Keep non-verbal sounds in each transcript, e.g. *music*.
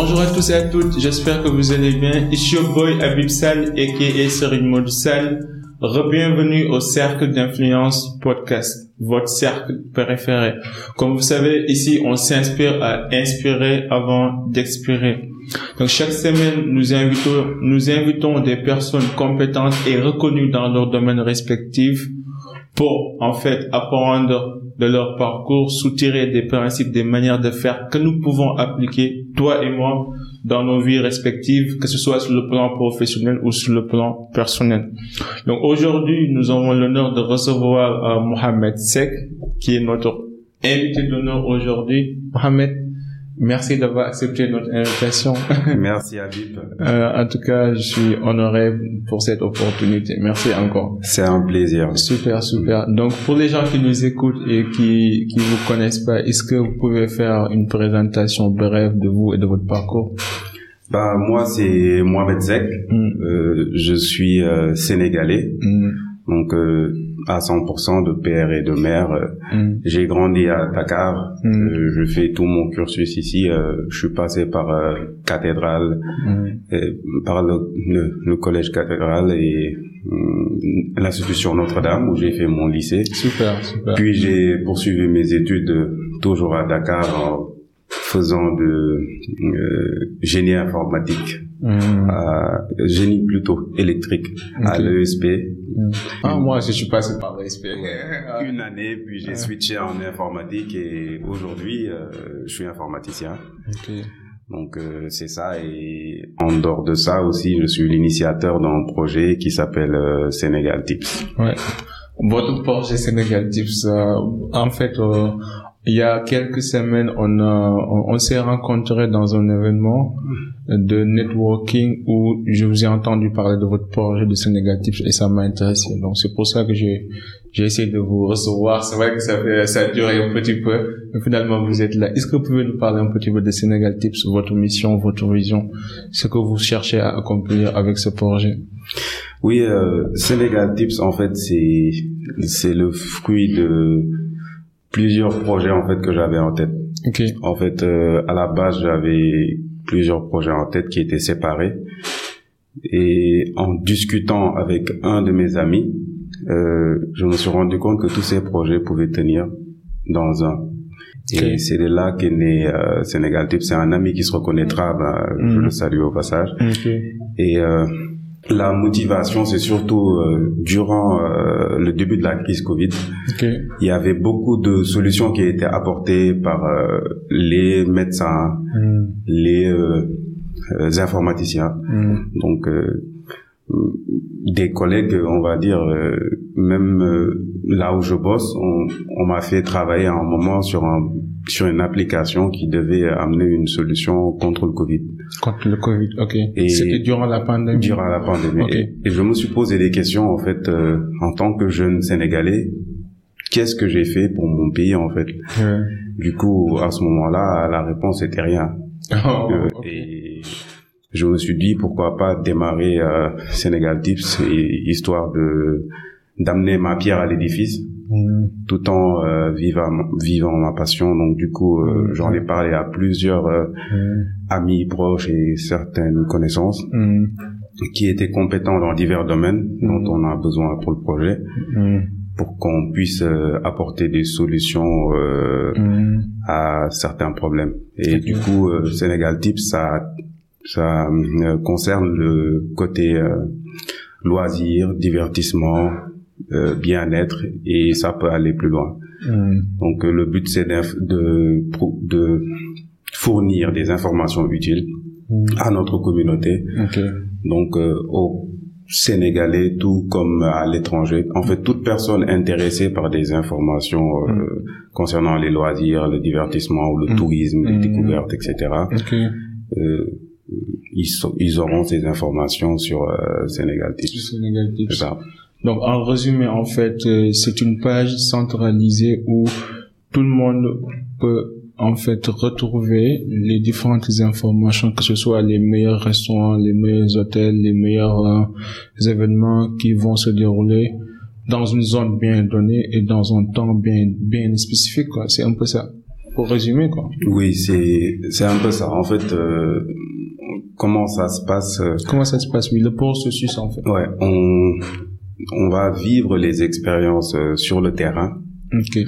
Bonjour à tous et à toutes, j'espère que vous allez bien. Ici your boy Abib Sal, a.k.a. Serine Sal. Bienvenue au Cercle d'Influence Podcast, votre cercle préféré. Comme vous savez, ici, on s'inspire à inspirer avant d'expirer. Donc, chaque semaine, nous invitons, nous invitons des personnes compétentes et reconnues dans leur domaine respectif pour, en fait, apprendre de leur parcours, soutirer des principes, des manières de faire que nous pouvons appliquer, toi et moi, dans nos vies respectives, que ce soit sur le plan professionnel ou sur le plan personnel. Donc aujourd'hui, nous avons l'honneur de recevoir euh, Mohamed Sek, qui est notre invité d'honneur aujourd'hui. Mohamed, Merci d'avoir accepté notre invitation. *laughs* Merci Habib. Euh, en tout cas, je suis honoré pour cette opportunité. Merci encore. C'est un plaisir. Super, super. Donc, pour les gens qui nous écoutent et qui qui vous connaissent pas, est-ce que vous pouvez faire une présentation brève de vous et de votre parcours? Bah moi, c'est Mohamed Zek. Mm. Euh, je suis euh, sénégalais. Mm. Donc euh, à 100% de père et de mère. Mm. J'ai grandi à Dakar. Mm. Euh, je fais tout mon cursus ici. Euh, je suis passé par euh, cathédrale, mm. par le, le, collège cathédrale et l'institution Notre-Dame où j'ai fait mon lycée. Super, super. Puis j'ai poursuivi mes études toujours à Dakar en faisant de génie informatique. Génie plutôt électrique à l'ESP Mm. Ah, moi, je suis passé par l'ESP. *laughs* Une année, puis j'ai switché en informatique et aujourd'hui, euh, je suis informaticien. Donc euh, c'est ça et en dehors de ça aussi, je suis l'initiateur d'un projet qui s'appelle Sénégal Tips. Ouais. Votre projet Sénégal Tips, en fait, il y a quelques semaines, on, on, s'est rencontrés dans un événement de networking où je vous ai entendu parler de votre projet de Sénégal et ça m'a intéressé. Donc c'est pour ça que j'ai j'ai essayé de vous recevoir. C'est vrai que ça fait ça a duré un petit peu, mais finalement vous êtes là. Est-ce que vous pouvez nous parler un petit peu de Sénégal Tips, votre mission, votre vision, ce que vous cherchez à accomplir avec ce projet? Oui, euh, Sénégal Tips en fait c'est c'est le fruit de plusieurs projets en fait que j'avais en tête. Okay. En fait, euh, à la base, j'avais plusieurs projets en tête qui étaient séparés. Et en discutant avec un de mes amis, euh, je me suis rendu compte que tous ces projets pouvaient tenir dans un. Et c'est de là qu'est né euh, Sénégal Tip. C'est un ami qui se reconnaîtra, bah, je mhm. le salue au passage. Okay. Et euh, la motivation, c'est surtout euh, durant euh, le début de la crise Covid. Il y avait beaucoup de solutions qui étaient apportées par euh, les médecins, hmm. les informaticiens. Hmm. Donc, des collègues, on va dire, même là où je bosse, on, on m'a fait travailler à un moment sur un sur une application qui devait amener une solution contre le Covid. Contre le Covid, ok. Et C'était durant la pandémie. Durant la pandémie. Et, je me suis posé des questions en fait euh, en tant que jeune Sénégalais. Qu'est-ce que j'ai fait pour mon pays en fait? Du coup, à ce moment-là, la réponse était rien. *laughs* Oh, euh, Et je me suis dit pourquoi pas démarrer euh, Sénégal Tips histoire de d'amener ma pierre à l'édifice Mm. tout en euh, vivant, vivant ma passion. Donc du coup, euh, j'en ai parlé à plusieurs euh, mm. amis proches et certaines connaissances qui étaient compétents dans divers domaines dont on a besoin pour le projet pour qu'on puisse apporter des solutions à certains problèmes. Et du coup, Sénégal Tips, ça, ça concerne le côté loisir, divertissement, euh, bien-être et ça peut aller plus loin. Hmm. Donc euh, le but c'est de, de fournir des informations utiles hmm. à notre communauté. Donc euh, aux Sénégalais tout comme à l'étranger. En fait, toute personne intéressée par des informations hmm. concernant les loisirs, le divertissement ou le tourisme, les découvertes, etc. ils, ils auront ces informations sur Sénégal Sénégal donc en résumé, en fait, euh, c'est une page centralisée où tout le monde peut en fait retrouver les différentes informations, que ce soit les meilleurs restaurants, les meilleurs hôtels, les meilleurs euh, événements qui vont se dérouler dans une zone bien donnée et dans un temps bien bien spécifique. C'est un peu ça. pour résumer quoi. Oui, c'est c'est un peu ça. En fait, euh, comment ça se passe euh, Comment ça se passe Oui, le processus en fait. Ouais, on on va vivre les expériences euh, sur le terrain Ok.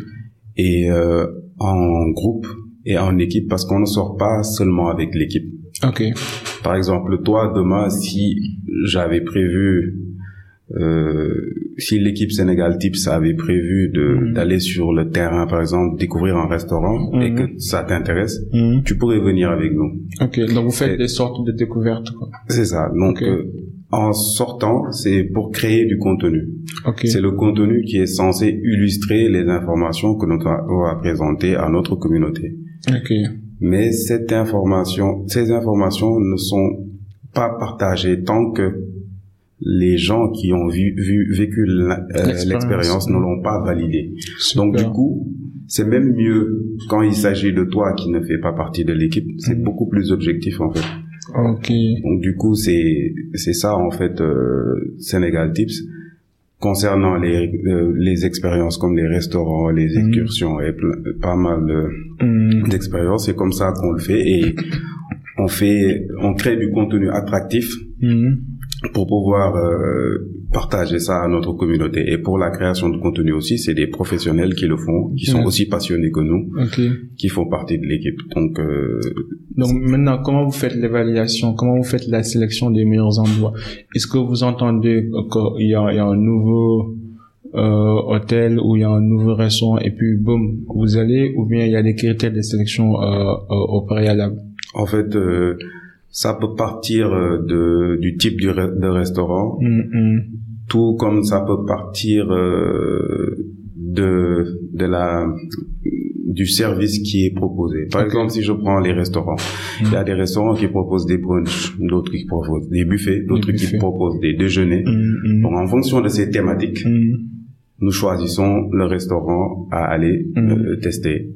et euh, en groupe et en équipe parce qu'on ne sort pas seulement avec l'équipe. Ok. Par exemple, toi demain, si j'avais prévu euh, si l'équipe Sénégal Tips avait prévu de Mhm. d'aller sur le terrain, par exemple, découvrir un restaurant et Mhm. que ça t'intéresse, Mhm. tu pourrais venir avec nous. Ok. Donc vous faites Et- des sortes de découvertes. C'est ça. Donc, euh, en sortant, c'est pour créer du contenu. Ok. C'est le contenu qui est censé illustrer les informations que nous on va présenter à notre communauté. Ok. Mais cette information, ces informations ne sont pas partagées tant que les gens qui ont vu, vu- vécu euh, L'expérience. ne l'ont pas validée. Super. Donc du coup, c'est même mieux quand il s'agit de toi qui ne fais pas partie de l'équipe. C'est Mhm. beaucoup plus objectif en fait. Ok. Donc du coup, c'est c'est ça en fait euh, Sénégal Tips concernant les euh, les expériences comme les restaurants, les Mhm. excursions et pas mal Mhm. d'expériences. C'est comme ça qu'on le fait et on fait on crée du contenu attractif. Pour pouvoir euh, partager ça à notre communauté. Et pour la création de contenu aussi, c'est des professionnels qui le font, qui sont aussi passionnés que nous, qui font partie de l'équipe. Donc euh, Donc maintenant, comment vous faites l'évaluation? Comment vous faites la sélection des meilleurs endroits? Est-ce que vous entendez qu'il y a, il y a un nouveau euh, hôtel ou il y a un nouveau restaurant et puis boum, vous allez ou bien il y a des critères de sélection au préalable? En fait, ça peut partir euh, de, du type du re- de restaurant, Hum, hum. tout comme ça peut partir euh, de, de la du service qui est proposé. Par exemple, si je prends les restaurants, il y a des restaurants qui proposent des brunchs, d'autres qui proposent des buffets, d'autres qui proposent des déjeuners. Donc, en fonction de ces thématiques, nous choisissons le restaurant à aller euh, tester.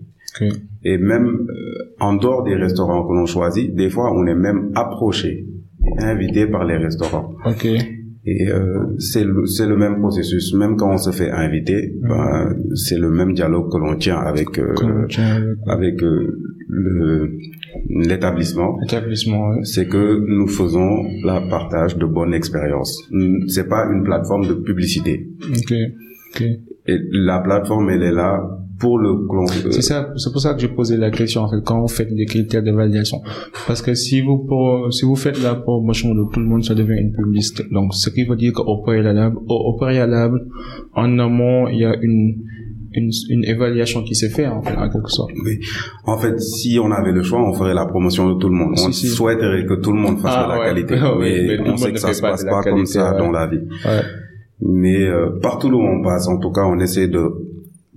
Et même euh, en dehors des restaurants que l'on choisit, des fois on est même approché, et invité par les restaurants. Ok. Et euh, c'est le, même processus. Même quand on se fait inviter, ben, c'est le même dialogue que l'on tient avec euh, avec euh, l'établissement. établissement ouais. C'est que nous faisons la partage de bonnes expériences. Mm, C'est pas une plateforme de publicité. Ok. Ok. Et la plateforme, elle est là pour le C'est ça, c'est pour ça que j'ai posé la question en fait quand vous faites les critères d'évaluation. Parce que si vous pour, si vous faites la promotion de tout le monde, ça devient une publicité. Donc ce qui veut dire qu'au préalable, au, au préalable, en amont, il y a une une, une évaluation qui s'est faite en fait en quelque sorte. Oui. En fait, si on avait le choix, on ferait la promotion de tout le monde. Si, on si. souhaiterait que tout le monde fasse Ah, de la ouais. qualité. *laughs* Mais, mais on sait que ça se pas passe de pas comme qualité, ça ouais. dans la vie. Ouais. Mais euh, partout où on passe, en tout cas, on essaie de de-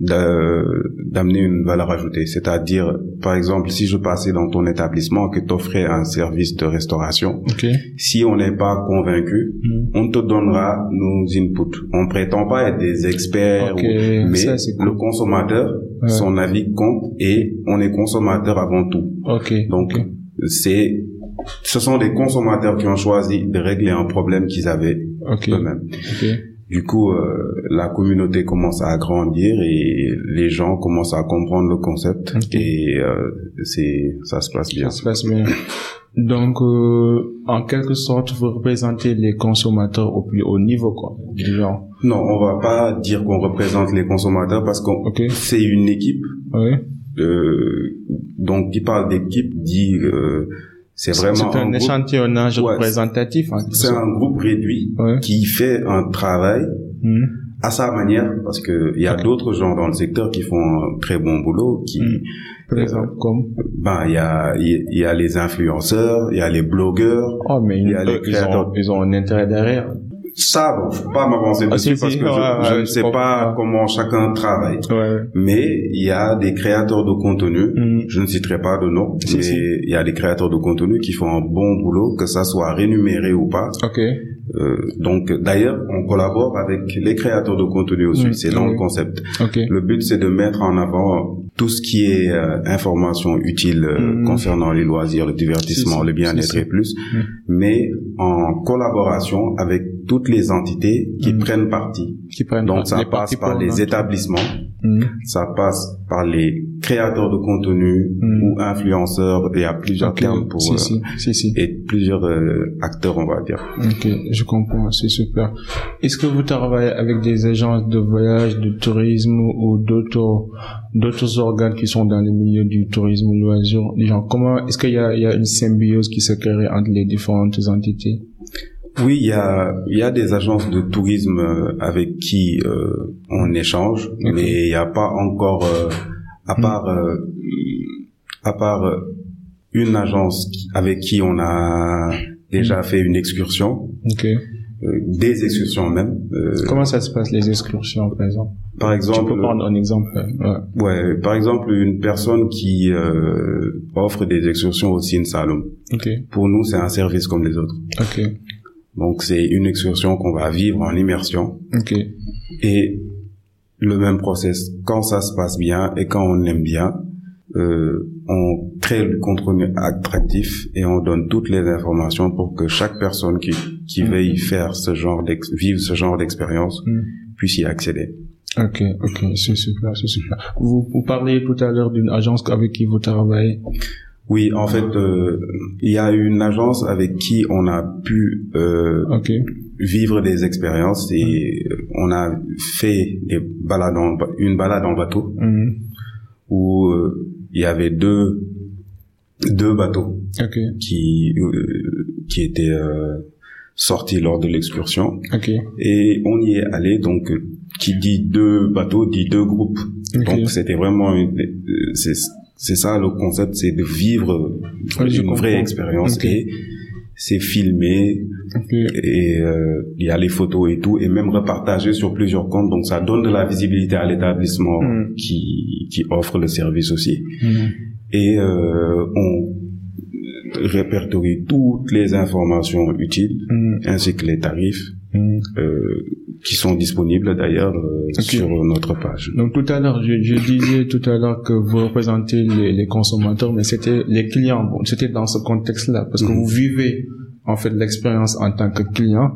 d'amener une valeur ajoutée. C'est-à-dire, par exemple, si je passais dans ton établissement que t'offrais un service de restauration, Ok. si on n'est pas convaincu, Mm. on te donnera nos inputs. On prétend pas être des experts, ou- mais ça, c'est cool. le consommateur, Ouais. son avis compte et on est consommateur avant tout. Ok. Donc, c'est, ce sont des consommateurs qui ont choisi de régler un problème qu'ils avaient eux-mêmes. Du coup, euh, la communauté commence à grandir et les gens commencent à comprendre le concept Ok. et euh, c'est, ça se passe bien. Ça se passe bien. Donc, euh, en quelque sorte, vous représentez les consommateurs au plus haut niveau, quoi. Du genre. Non, on va pas dire qu'on représente les consommateurs parce que Ok. c'est une équipe. Ouais. euh, donc, qui parle d'équipe dit euh, c'est vraiment C'est un, groupe, échantillonnage Ouais, représentatif. c'est un groupe réduit Ouais. qui fait un travail Mhm. à sa manière parce que il y a d'autres gens dans le secteur qui font un très bon boulot qui Mm. Par euh, exemple, comme? ben il y a il y a les influenceurs il y a les blogueurs Oh, mais il y a les eux, ils, créateurs. ont, ils ont un intérêt derrière. Ça bon faut pas m'avancer Ah, dessus si, parce si, que ouais, je, ne sais pas comment chacun travaille Ouais. mais il y a des créateurs de contenu Mm. je ne citerai pas de nom Si, mais il y a des créateurs de contenu qui font un bon boulot que ça soit rémunéré ou pas Ok. Euh, donc d'ailleurs on collabore avec les créateurs de contenu aussi Mm. c'est dans Oui. le concept Ok. Le but, c'est de mettre en avant tout ce qui est euh, information utile euh, Mhm. concernant les loisirs, le divertissement, le bien-être et plus, Mhm. mais en collaboration avec toutes les entités qui prennent partie. Qui prennent Donc ça passe par les établissements, Mm. Ça passe par les créateurs de contenu mm. ou influenceurs. Y a plusieurs termes pour si, si. et plusieurs euh, acteurs, on va dire. Ok, je comprends, c'est super. Est-ce que vous travaillez avec des agences de voyage, de tourisme ou d'autres d'autres organes qui sont dans les milieux du tourisme loisir? Genre, comment est-ce qu'il y a, il y a une symbiose qui se crée entre les différentes entités? Oui, il y a, il y a des agences de tourisme euh, avec qui euh, on échange, mais il n'y a pas encore, euh, à hmm. part, à part une agence avec qui on a déjà hmm. fait une excursion. des excursions même. Comment ça se passe les excursions par exemple? Par exemple. Tu peux prendre un exemple. Ouais. ouais par exemple une personne qui offre des excursions au Salom. Okay. Pour nous c'est un service comme les autres. Okay. Donc c'est une excursion qu'on va vivre en immersion. Ok. Et le même process, quand ça se passe bien et quand on aime bien, euh, on crée le contenu attractif et on donne toutes les informations pour que chaque personne qui, qui mm. veuille faire ce genre vivre ce genre d'expérience mm. puisse y accéder. Ok, ok, c'est super, c'est super. Vous, vous parliez tout à l'heure d'une agence avec qui vous travaillez. Oui, en fait, euh, il y a une agence avec qui on a pu euh, vivre des expériences et on a fait des balades en, une balade en bateau mhm. où euh, il y avait deux deux bateaux qui qui étaient sortis lors de l'excursion. Et on y est allé donc qui dit deux bateaux dit deux groupes. Donc c'était vraiment c'est c'est ça le concept, c'est de vivre une vraie expérience et c'est filmé et euh, il y a les photos et tout et même repartagé sur plusieurs comptes donc ça donne de la visibilité à l'établissement mm. qui qui offre le service aussi mm. et euh, on répertorie toutes les informations utiles mm. ainsi que les tarifs euh, qui sont disponibles d'ailleurs euh, sur notre page. Donc tout à l'heure, je, je, disais tout à l'heure que vous représentez les, les consommateurs, mais c'était les clients. Bon, c'était dans ce contexte-là, parce que mhm. vous vivez en fait l'expérience en tant que client.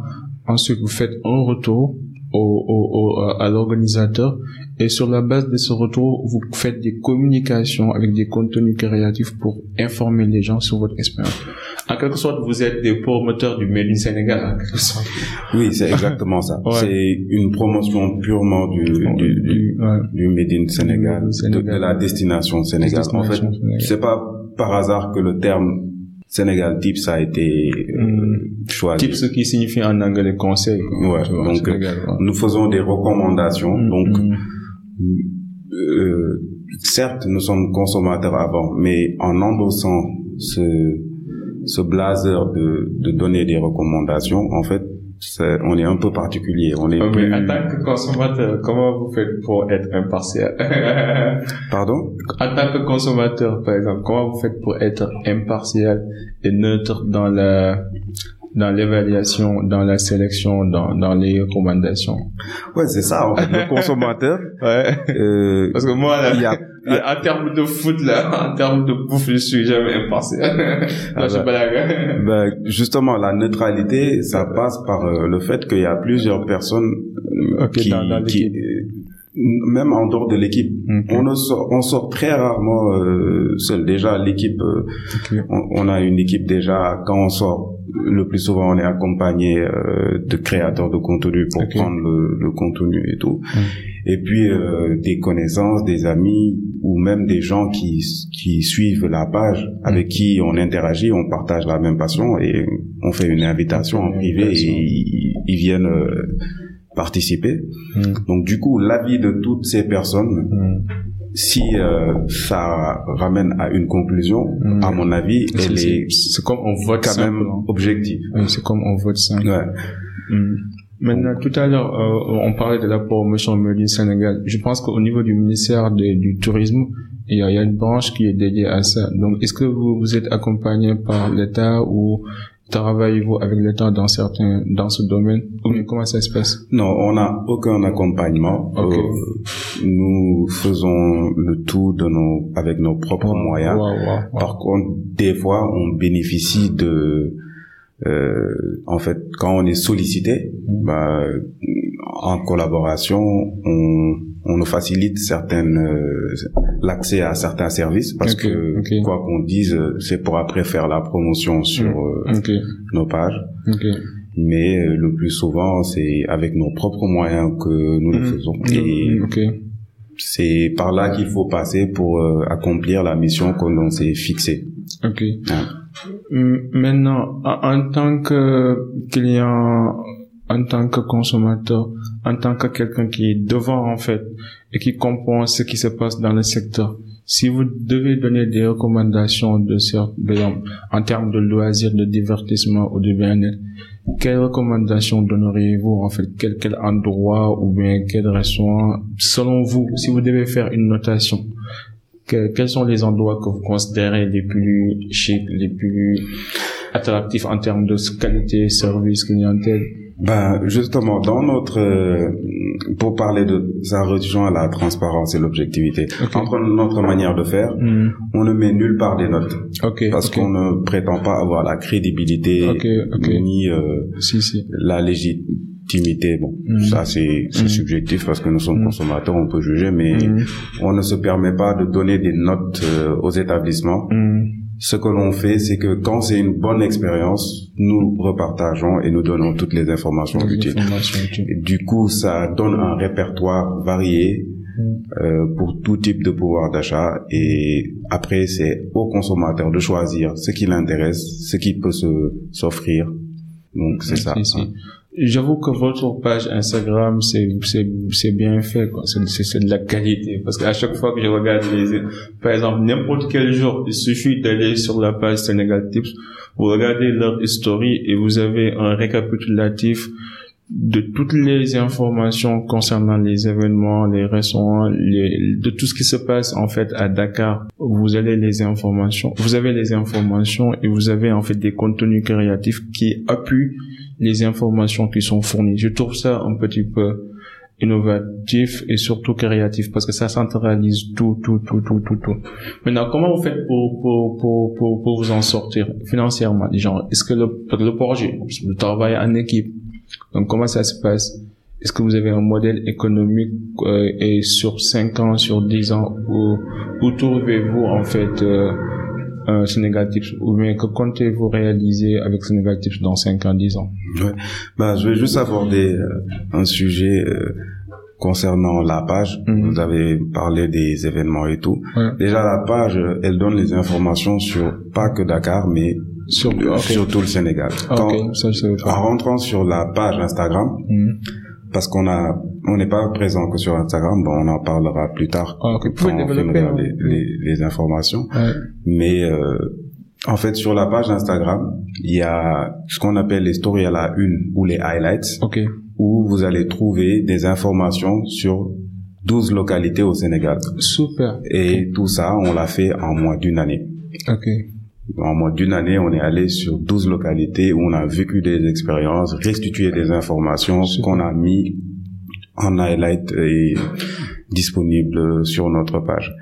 Ensuite, vous faites un retour au, au, à l'organisateur et sur la base de ce retour, vous faites des communications avec des contenus créatifs pour informer les gens sur votre expérience. En quelque sorte, vous êtes des promoteurs du Made in Sénégal, en quelque sorte. Oui, c'est exactement ça. *laughs* C'est une promotion purement du, du, du, du Made in Sénégal, De, la destination Sénégal. en fait, c'est pas par hasard que le terme Sénégal Tips a été euh, hmm. choisi. Tips qui signifie en anglais conseil. Ouais, donc nous faisons des recommandations. Hmm, donc hmm. Euh, certes, nous sommes consommateurs avant, mais en endossant ce, ce blazer de, de donner des recommandations, en fait, on est un peu particulier. On est en tant que consommateur, comment vous faites pour être impartial? *laughs* Pardon? En tant que consommateur, par exemple, comment vous faites pour être impartial et neutre dans la dans l'évaluation, dans la sélection, dans, dans les recommandations. Ouais, c'est ça, en fait, le consommateur. *laughs* ouais. Euh, Parce que moi, là, y a, en termes de foot, là, en termes de bouffe, je suis jamais impartial. *laughs* ah je bah, ben, justement, la neutralité, ça passe par euh, le fait qu'il y a plusieurs personnes euh, qui, dans, qui même en dehors de l'équipe. On, sort, on sort très rarement euh, seul. Déjà, l'équipe, euh, on, a une équipe déjà. Quand on sort, le plus souvent, on est accompagné euh, de créateurs de contenu pour prendre le, le, contenu et tout. Et puis euh, des connaissances, des amis ou même des gens qui qui suivent la page, avec qui on interagit, on partage la même passion et on fait une invitation en privé et ils, ils viennent participer. Hmm. Donc du coup, l'avis de toutes ces personnes, hmm. si euh, ça ramène à une conclusion, hmm. à mon avis, elle est, c'est comme on vote quand même objectif. c'est comme on vote ça. Maintenant, tout à l'heure, euh, on parlait de la promotion Made Sénégal. Je pense qu'au niveau du ministère du Tourisme, il y, a, il y, a, une branche qui est dédiée à ça. Donc, est-ce que vous, vous êtes accompagné par l'État ou Travaillez-vous avec l'État dans certains, dans ce domaine? Ou comment ça se passe? Non, on n'a aucun accompagnement. Euh, nous faisons le tout de nos, avec nos propres moyens. Par contre, des fois, on bénéficie de, euh, en fait, quand on est sollicité, mm. bah, en collaboration, on on nous facilite certaines euh, l'accès à certains services parce que quoi qu'on dise, c'est pour après faire la promotion sur mm. euh, nos pages. Mais euh, le plus souvent, c'est avec nos propres moyens que nous le mm. faisons. Et c'est par là qu'il faut passer pour accomplir la mission que l'on s'est fixée. Ok. Maintenant, en tant que client en tant que consommateur, en tant que quelqu'un qui est devant en fait et qui comprend ce qui se passe dans le secteur. Si vous devez donner des recommandations de en termes de loisirs, de divertissement ou de bien-être, quelles recommandations donneriez-vous en fait? Quel, quel endroit ou bien quel restaurant selon vous si vous devez faire une notation quels sont les endroits que vous considérez les plus chics, les plus attractifs en termes de qualité, service, clientèle? Ben justement, dans notre euh, pour parler de ça rejoint la transparence et l'objectivité. Entre notre manière de faire, hmm. on ne met nulle part des notes, parce qu'on ne prétend pas avoir la crédibilité ni euh, la légitimité. Bon, hmm. ça c'est hmm. subjectif parce que nous sommes consommateurs, on peut juger, mais on ne se permet pas de donner des notes euh, aux établissements ce que l'on fait, c'est que quand c'est une bonne expérience, nous repartageons et nous donnons toutes les informations utiles. du coup, ça donne un répertoire varié mm. euh, pour tout type de pouvoir d'achat et après c'est au consommateur de choisir ce qui l'intéresse, ce qui peut se s'offrir. Donc c'est ça. J'avoue que votre page Instagram, c'est, bien fait. C'est, de la qualité. Parce qu'à chaque fois que je regarde les, par exemple, n'importe quel jour, il suffit d'aller sur la page Sénégal Tips, vous regardez leur history et vous avez un récapitulatif de toutes les informations concernant les événements, les restaurants, les, de tout ce qui se passe en fait à Dakar. Vous avez les informations, vous avez les informations et vous avez en fait des contenus créatifs qui appuient les informations qui sont fournies. Je trouve ça un petit peu innovatif et surtout créatif parce que ça centralise tout, tout, tout, tout, tout, tout. Maintenant, comment vous faites pour, pour, pour, pour, pour vous en sortir financièrement? Genre, est-ce que le, le projet, le travail en équipe, donc comment ça se passe? Est-ce que vous avez un modèle économique euh, et sur 5 ans, sur 10 ans, où, où trouvez-vous en fait euh, euh, Sénégal Tips ou bien que comptez-vous réaliser avec Sénégal Tips dans 5 ans, 10 ans? Ouais. bah, Je vais juste aborder euh, un sujet euh, concernant la page. Mhm. Vous avez parlé des événements et tout. Déjà, la page, elle donne les informations sur pas que Dakar, mais sur, sur tout le Sénégal. Quand, Ça, en rentrant sur la page Instagram, mhm parce qu'on a on n'est pas présent que sur Instagram bon on en parlera plus tard ah, quand on finira les, les, les, informations. Mais euh, en fait sur la page Instagram il y a ce qu'on appelle les stories à la une ou les highlights okay. où vous allez trouver des informations sur 12 localités au Sénégal. Super. Et tout ça on l'a fait en moins d'une année. Ok en moins d'une année, on est allé sur 12 localités où on a vécu des expériences, restitué des informations qu'on a mis en highlight et disponible sur notre page.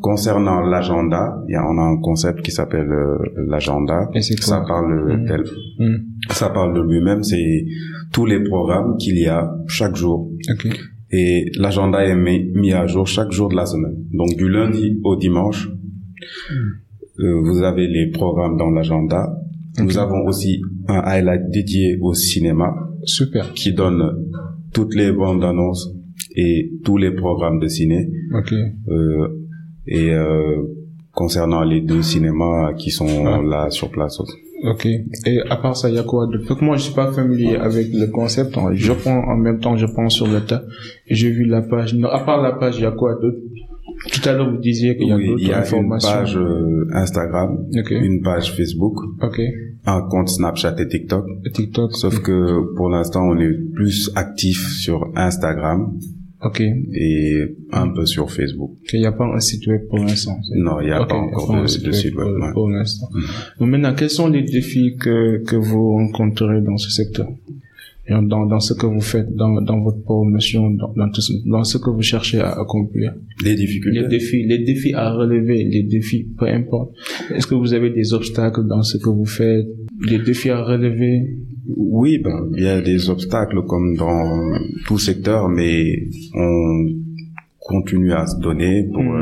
Concernant l'agenda, on a un concept qui s'appelle euh, l'agenda. Ça parle mmh. tel, mmh. ça parle de lui-même. C'est tous les programmes qu'il y a chaque jour. Et l'agenda est mis, à jour chaque jour de la semaine. Donc du lundi au dimanche. Euh, vous avez les programmes dans l'agenda. Nous avons aussi un highlight dédié au cinéma. Super. Qui donne toutes les bandes annonces et tous les programmes de ciné. Ok. Euh, et euh, concernant les deux cinémas qui sont ah. là sur place aussi. Ok. Et à part ça, il y a quoi d'autre? Moi, je suis pas familier avec le concept. Je prends en même temps, je prends sur le tas. J'ai vu la page. Non, à part la page, il y a quoi d'autre? Tout à l'heure, vous disiez qu'il y a oui, d'autres informations. Il y a une page euh, Instagram, une page Facebook, un compte Snapchat et TikTok. TikTok. Sauf que pour l'instant, on est plus actif sur Instagram. Ok. Et un peu sur Facebook. Il n'y a pas un site web pour l'instant. Non, il n'y a pas encore de, site web pour, pour l'instant. Mm. Maintenant, quels sont les défis que, que vous rencontrez dans ce secteur? Dans, dans ce que vous faites, dans, dans votre promotion, dans, dans, tout, dans ce que vous cherchez à accomplir. Les difficultés. Les défis, les défis à relever, les défis, peu importe. Est-ce que vous avez des obstacles dans ce que vous faites, des défis à relever? Oui, ben, il y a des obstacles comme dans tout secteur, mais on, continue à se donner pour Mhm.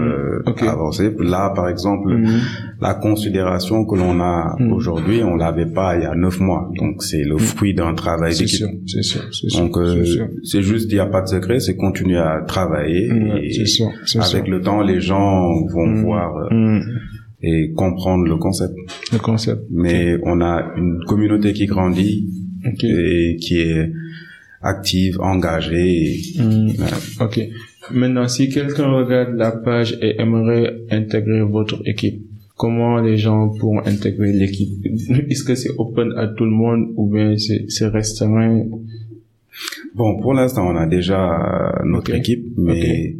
euh, avancer. Là, par exemple, Mhm. la considération que l'on a Mhm. aujourd'hui, on l'avait pas il y a neuf mois. Donc c'est le fruit d'un travail C'est d'équipe. sûr, c'est sûr, c'est sûr. Donc euh, c'est juste, il n'y a pas de secret, c'est continuer à travailler. Et c'est sûr, c'est avec sûr. le temps, les gens vont voir euh, et comprendre le concept. Le concept. Mais on a une communauté qui grandit Ok. et qui est active, engagée. et-. Ok. Maintenant, si quelqu'un regarde la page et aimerait intégrer votre équipe, comment les gens pourront intégrer l'équipe? *laughs* Est-ce que c'est open à tout le monde ou bien c'est restreint Bon, pour l'instant, on a déjà euh, notre équipe, mais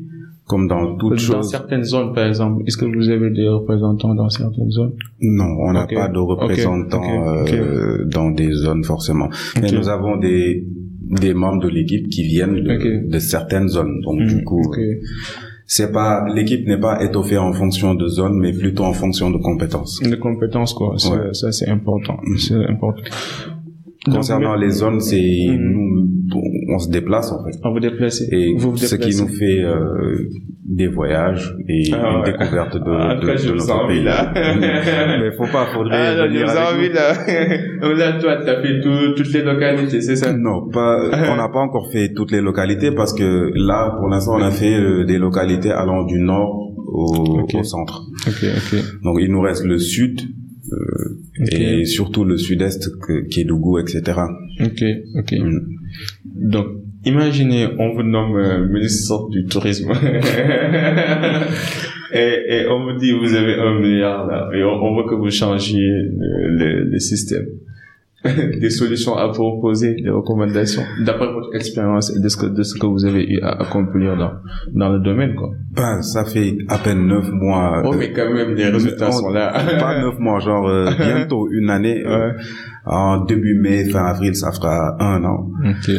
comme dans toute Dans chose, certaines zones, par exemple, est-ce que vous avez des représentants dans certaines zones? Non, on n'a pas de représentants euh, dans des zones forcément. Mais nous avons des des membres de l'équipe qui viennent de, de certaines zones. Donc du Mhm. coup, c'est pas l'équipe n'est pas étoffée en fonction de zone, mais plutôt en fonction de compétences. Les compétences, quoi. Ça, Ouais. ça, c'est important. C'est important. Concernant Donc, les zones, c'est Mhm. nous, on se déplace en fait. À vous déplacer. Et vous vous ce qui nous fait euh, des voyages et Ah une ouais. découverte de, Ah, de, de notre pays. là. *laughs* Mais faut pas, faudrait Ah, venir avec envie, nous. là. Donc *laughs* là, toi, t'as fait tout, toutes les localités, c'est ça? Non, pas, on n'a pas encore fait toutes les localités parce que là, pour l'instant, on a fait euh, des localités allant du nord au, au centre. Donc, il nous reste le sud euh, et surtout le sud-est, Kédougou, etc. Ok, ok. Mm. Donc, imaginez, on vous nomme euh, ministre du tourisme. *laughs* et, et on vous dit, vous avez un milliard là, et on, on veut que vous changiez le, le, le système. *laughs* des solutions à proposer, des recommandations, d'après votre expérience et de ce que, de ce que vous avez eu à accomplir dans, dans le domaine, quoi. Ben, ça fait à peine neuf mois. Oh, euh, mais quand même, les résultats on- sont là. *laughs* pas neuf mois, genre euh, bientôt une année. euh, Ouais. en début mai, fin avril, ça fera un an. Ok.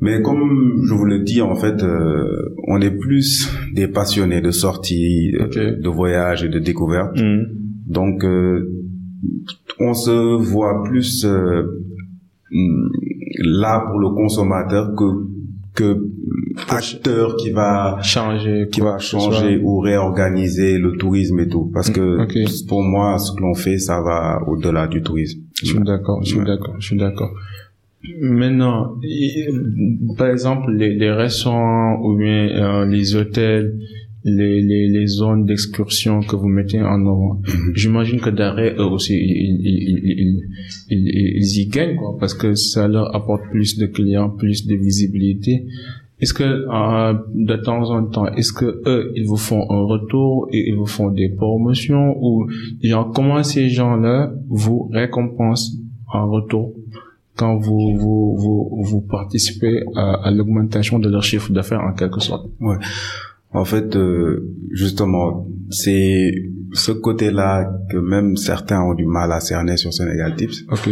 Mais comme je vous le dis, en fait, euh, on est plus des passionnés de sorties, euh, de voyages et de découvertes. Mm. Donc, euh, on se voit plus euh, mm, là pour le consommateur que que acteur qui va Changer, qui va que changer ou réorganiser le tourisme et tout. Parce que Mm, ok. pour moi, ce que l'on fait, ça va au-delà du tourisme. Je suis d'accord, je suis Ouais. d'accord, je suis d'accord. Maintenant, par exemple, les, les restaurants ou bien euh, les hôtels, les, les, les zones d'excursion que vous mettez en avant, Mhm. j'imagine que derrière eux aussi, ils, ils, ils, ils, ils- ils y gagnent, quoi, parce que ça leur apporte plus de clients, plus de visibilité. Est-ce que euh, de temps en temps, est-ce que eux, ils vous font un retour et ils vous font des promotions ou genre comment ces gens-là vous récompensent en retour? Quand vous vous vous, vous participez à, à l'augmentation de leur chiffre d'affaires en quelque sorte. En fait, euh, justement, c'est ce côté-là que même certains ont du mal à cerner sur Sénégal Tips. Ok.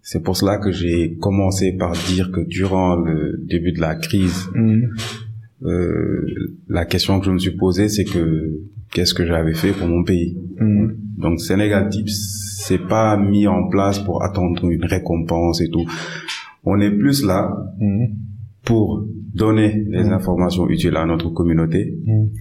C'est pour cela que j'ai commencé par dire que durant le début de la crise, Mhm. euh, la question que je me suis posée, c'est que qu'est-ce que j'avais fait pour mon pays Mhm. Donc Sénégal Tips, c'est pas mis en place pour attendre une récompense et tout. On est plus là Mhm. pour donner les Mhm. informations utiles à notre communauté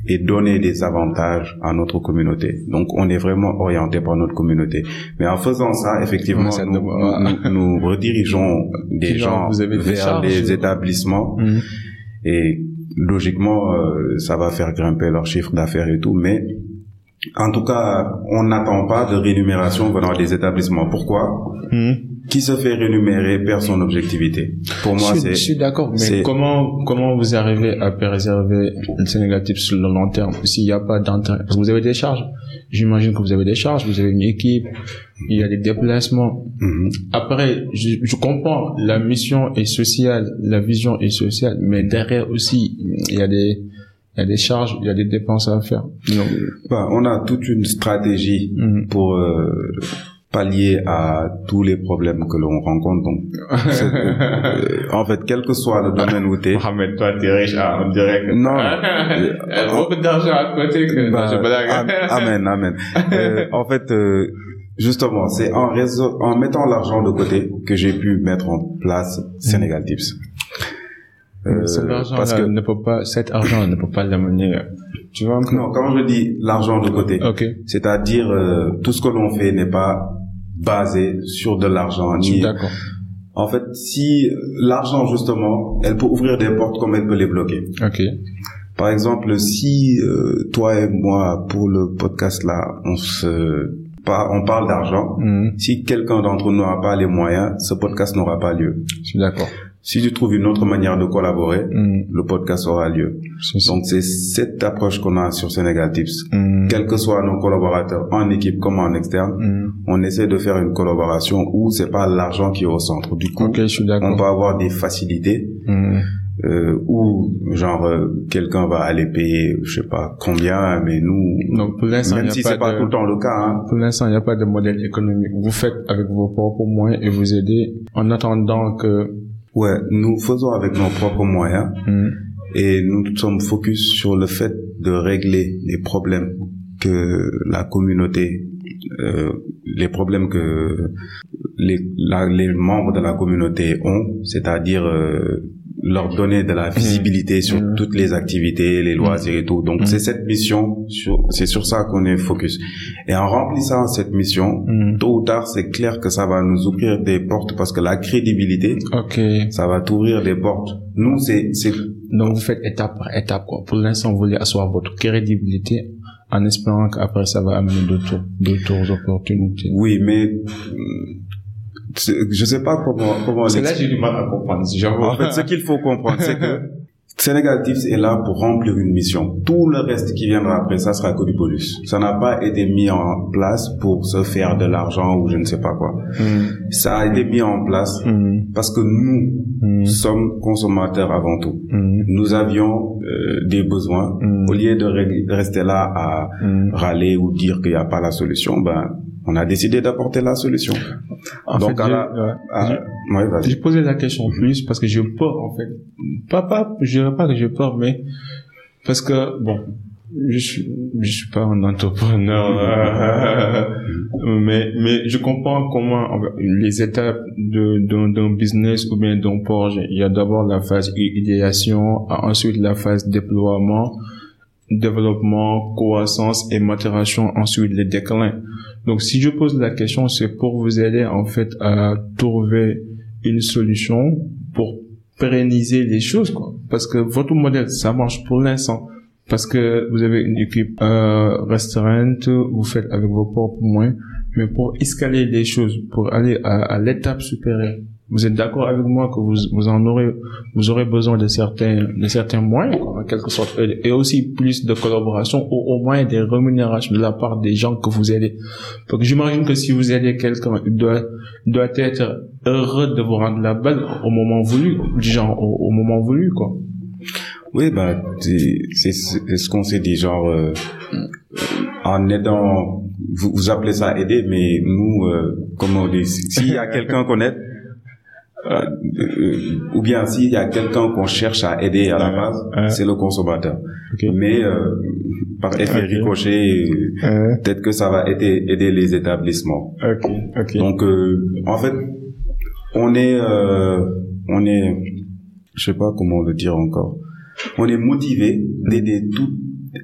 et donner des avantages à notre communauté. Donc on est vraiment orienté par notre communauté. Mais en faisant ça, effectivement, ça nous, nous, nous *laughs* redirigeons des gens des vers les établissements et logiquement euh, ça va faire grimper leur chiffre d'affaires et tout. Mais en tout cas, on n'attend pas de rémunération venant des établissements. Pourquoi Mhm. Qui se fait rémunérer perd son objectivité. Pour moi, je, suis- c'est je suis d'accord, mais comment comment vous arrivez à préserver le Sénégal sur le long terme s'il n'y a pas d'intérêt Parce que vous avez des charges. J'imagine que vous avez des charges, vous avez une équipe, il y a des déplacements. Mhm. Après, je, je comprends, la mission est sociale, la vision est sociale, mais derrière aussi, il y a des il y a des charges, il y a des dépenses à faire. Donc, Bah, on a toute une stratégie mhm. pour euh, pallier à tous les problèmes que l'on rencontre. Donc, euh, en fait, quel que soit le domaine où t'es, Mohamed, toi, t'es riche, ah, on dirait que... Non. *laughs* Beaucoup d'argent à côté que... bah, non, *laughs* amen, amen. Euh, en fait, euh, justement, c'est en, réseau, en mettant l'argent de côté que j'ai pu mettre en place Sénégal Tips. Euh, cet argent parce que ne peut pas, cet argent ne peut pas l'amener. Tu vois Non, quand je dis l'argent de côté, okay. c'est-à-dire euh, tout ce que l'on fait n'est pas basé sur de l'argent. Ni... D'accord. En fait, si l'argent justement, elle peut ouvrir des portes comme elle peut les bloquer. Ok. Par exemple, si euh, toi et moi pour le podcast là, on se on parle d'argent. Mhm. Si quelqu'un d'entre nous n'a pas les moyens, ce podcast n'aura pas lieu. Je suis d'accord. Si tu trouves une autre manière de collaborer, mhm. le podcast aura lieu. Donc c'est cette approche qu'on a sur Sénégal Tips. Mhm. Quels que soient nos collaborateurs, en équipe comme en externe, on essaie de faire une collaboration où c'est pas l'argent qui est au centre. Du coup, je suis on peut avoir des facilités euh, où genre euh, quelqu'un va aller payer je sais pas combien mais nous Donc, pour l'instant, même il y a si c'est pas de- tout le temps le cas hein. Pour l'instant, il n'y a pas de modèle économique. Vous faites avec vos propres moyens et vous aidez en attendant que... ouais nous faisons avec nos propres moyens Mhm. et nous sommes focus sur le fait de régler les problèmes que la communauté euh, les problèmes que les, la- les membres de la communauté ont, c'est-à-dire euh, leur donner de la visibilité sur Mhm. toutes les activités, les loisirs et tout. Donc Mhm. c'est cette mission, sur- c'est sur ça qu'on est focus. Et en remplissant cette mission, tôt ou tard, c'est clair que ça va nous ouvrir des portes parce que la crédibilité, Ok. ça va t'ouvrir des portes. Nous, c'est c'est Donc, vous faites étape par étape, quoi. Pour l'instant, vous voulez asseoir votre crédibilité en espérant qu'après, ça va amener d'autres, d'autres opportunités. oui, mais je sais pas comment comment C'est là j'ai du mal à comprendre, j'avoue. En fait, ce qu'il faut comprendre, c'est que *laughs* Sénégal Tips est là pour remplir une mission. Tout le reste qui viendra après, ça sera que du bonus. Ça n'a pas été mis en place pour se faire de l'argent ou je ne sais pas quoi. Mhm. Ça a été mis en place Mhm. parce que nous Mhm. sommes consommateurs avant tout. Nous avions euh, des besoins. Au lieu de rester là à râler ou dire qu'il n'y a pas la solution, ben, on a décidé d'apporter la solution. En Donc, fait, à je- ouais. Ouais, vas-y. J'ai posé la question plus parce que j'ai peur en fait. Pas pas, je dirais pas que j'ai peur, mais parce que bon, je suis je suis pas un entrepreneur, euh, *laughs* mais mais je comprends comment en les étapes de d'un d'un business ou bien d'un projet. Il y a d'abord la phase idéation, ensuite la phase déploiement, développement, croissance et maturation, ensuite les déclins. Donc si je pose la question, c'est pour vous aider en fait à trouver une solution pour pérenniser les choses quoi. Parce que votre modèle ça marche pour l'instant parce que vous avez une équipe euh, restreinte, vous faites avec vos propres moyens, mais pour escalader les choses, pour aller à l'étape supérieure, vous êtes d'accord avec moi que vous, vous en aurez, vous aurez besoin de certains, de certains moyens, quoi, en quelque sorte, et aussi plus de collaboration, ou au moins des rémunérations de la part des gens que vous aidez. Donc j'imagine que si vous aidez quelqu'un, il doit, doit être heureux de vous rendre la balle au moment voulu, genre au, moment voulu, quoi. Oui, bah, c'est ce qu'on s'est dit, genre, euh, en aidant, vous, vous appelez ça aider, mais nous, euh, comment on dit, si- s'il y a quelqu'un qu'on aide, euh, euh, ou bien s'il y a quelqu'un qu'on cherche à aider à la base, ouais. c'est le consommateur. Mais euh, par effet Ok. ricochet, Euh, peut-être que ça va aider, aider les établissements. ok, ok. Donc, euh, en fait, on est, euh, on est, je sais pas comment le dire encore, on est motivé d'aider tout,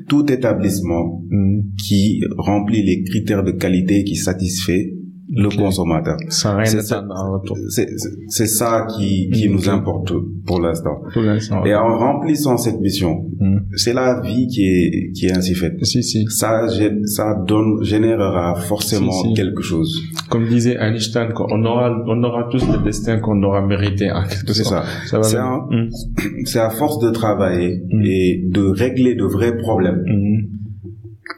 tout établissement Hmm. qui remplit les critères de qualité qui satisfait le consommateur. Sans rien C'est ça, attendre en retour. c'est, c'est- c'est ça qui, qui nous importe pour l'instant. Pour l'instant. Et en remplissant cette mission, Hmm. c'est la vie qui est, qui est ainsi faite. Si, si. Ça, ça donne, générera forcément Si, quelque chose. Comme disait Einstein, on aura, on aura tous le destin qu'on aura mérité, quelque C'est ça. Ça C'est Hmm. *clears throat* c'est à force de travailler Mm. et de régler de vrais problèmes Hmm.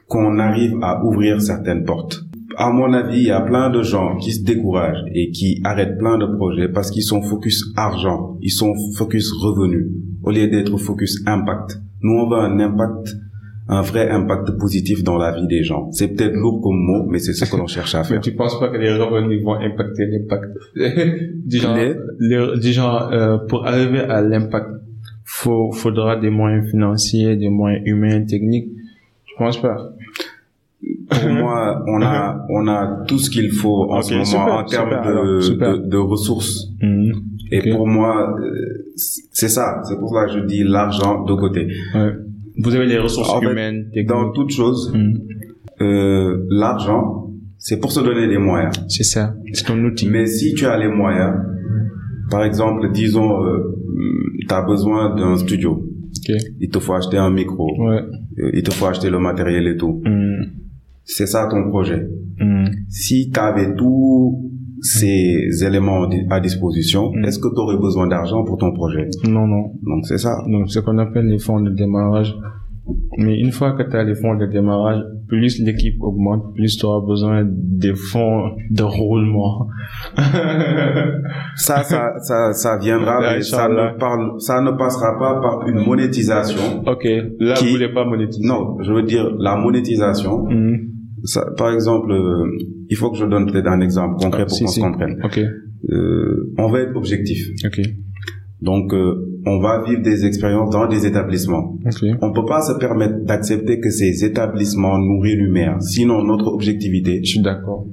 qu'on arrive à ouvrir certaines portes. À mon avis, il y a plein de gens qui se découragent et qui arrêtent plein de projets parce qu'ils sont focus argent, ils sont focus revenu, au lieu d'être focus impact. Nous, on veut un impact, un vrai impact positif dans la vie des gens. C'est peut-être lourd comme mot, mais c'est ce que l'on *laughs* cherche à Mais faire. tu penses pas que les revenus vont impacter l'impact? *laughs* Genre, Les- les- euh, pour arriver à l'impact, faut, faudra des moyens financiers, des moyens humains, techniques. Tu penses pas? Pour moi, on a, on a tout ce qu'il faut en ce moment super, en termes super, de, alors, de, de ressources Hmm. Et pour moi, euh, c'est ça. C'est pour ça que je dis l'argent de côté. Ouais. Vous avez les ressources humaines, Dans toute chose, mm. euh, l'argent, c'est pour se donner les moyens. C'est ça. C'est ton outil. Mais si tu as les moyens, par exemple, disons, euh, tu as besoin d'un studio. Okay. Il te faut acheter un micro. Ouais. Euh, il te faut acheter le matériel et tout. Mm. C'est ça ton projet. Mm. Si tu avais tous ces éléments à disposition, mm. est-ce que tu aurais besoin d'argent pour ton projet? Non, non. Donc c'est ça. Donc ce qu'on appelle les fonds de démarrage. Mais une fois que tu as les fonds de démarrage, plus l'équipe augmente, plus tu auras besoin des fonds de roulement. ça, ça, ça, ça viendra, *laughs* mais ça ne, parle, ça ne passera pas par une monétisation. Ok, là, qui... vous voulez pas monétiser. Non, je veux dire, la monétisation, mm. Ça, par exemple, euh, il faut que je donne peut-être un exemple concret pour qu'on se comprenne. Ok. Euh, on va être objectif. Ok. Donc, euh, on va vivre des expériences dans des établissements. Okay. On peut pas se permettre d'accepter que ces établissements nous rémunèrent. Sinon, notre objectivité, je suis d'accord,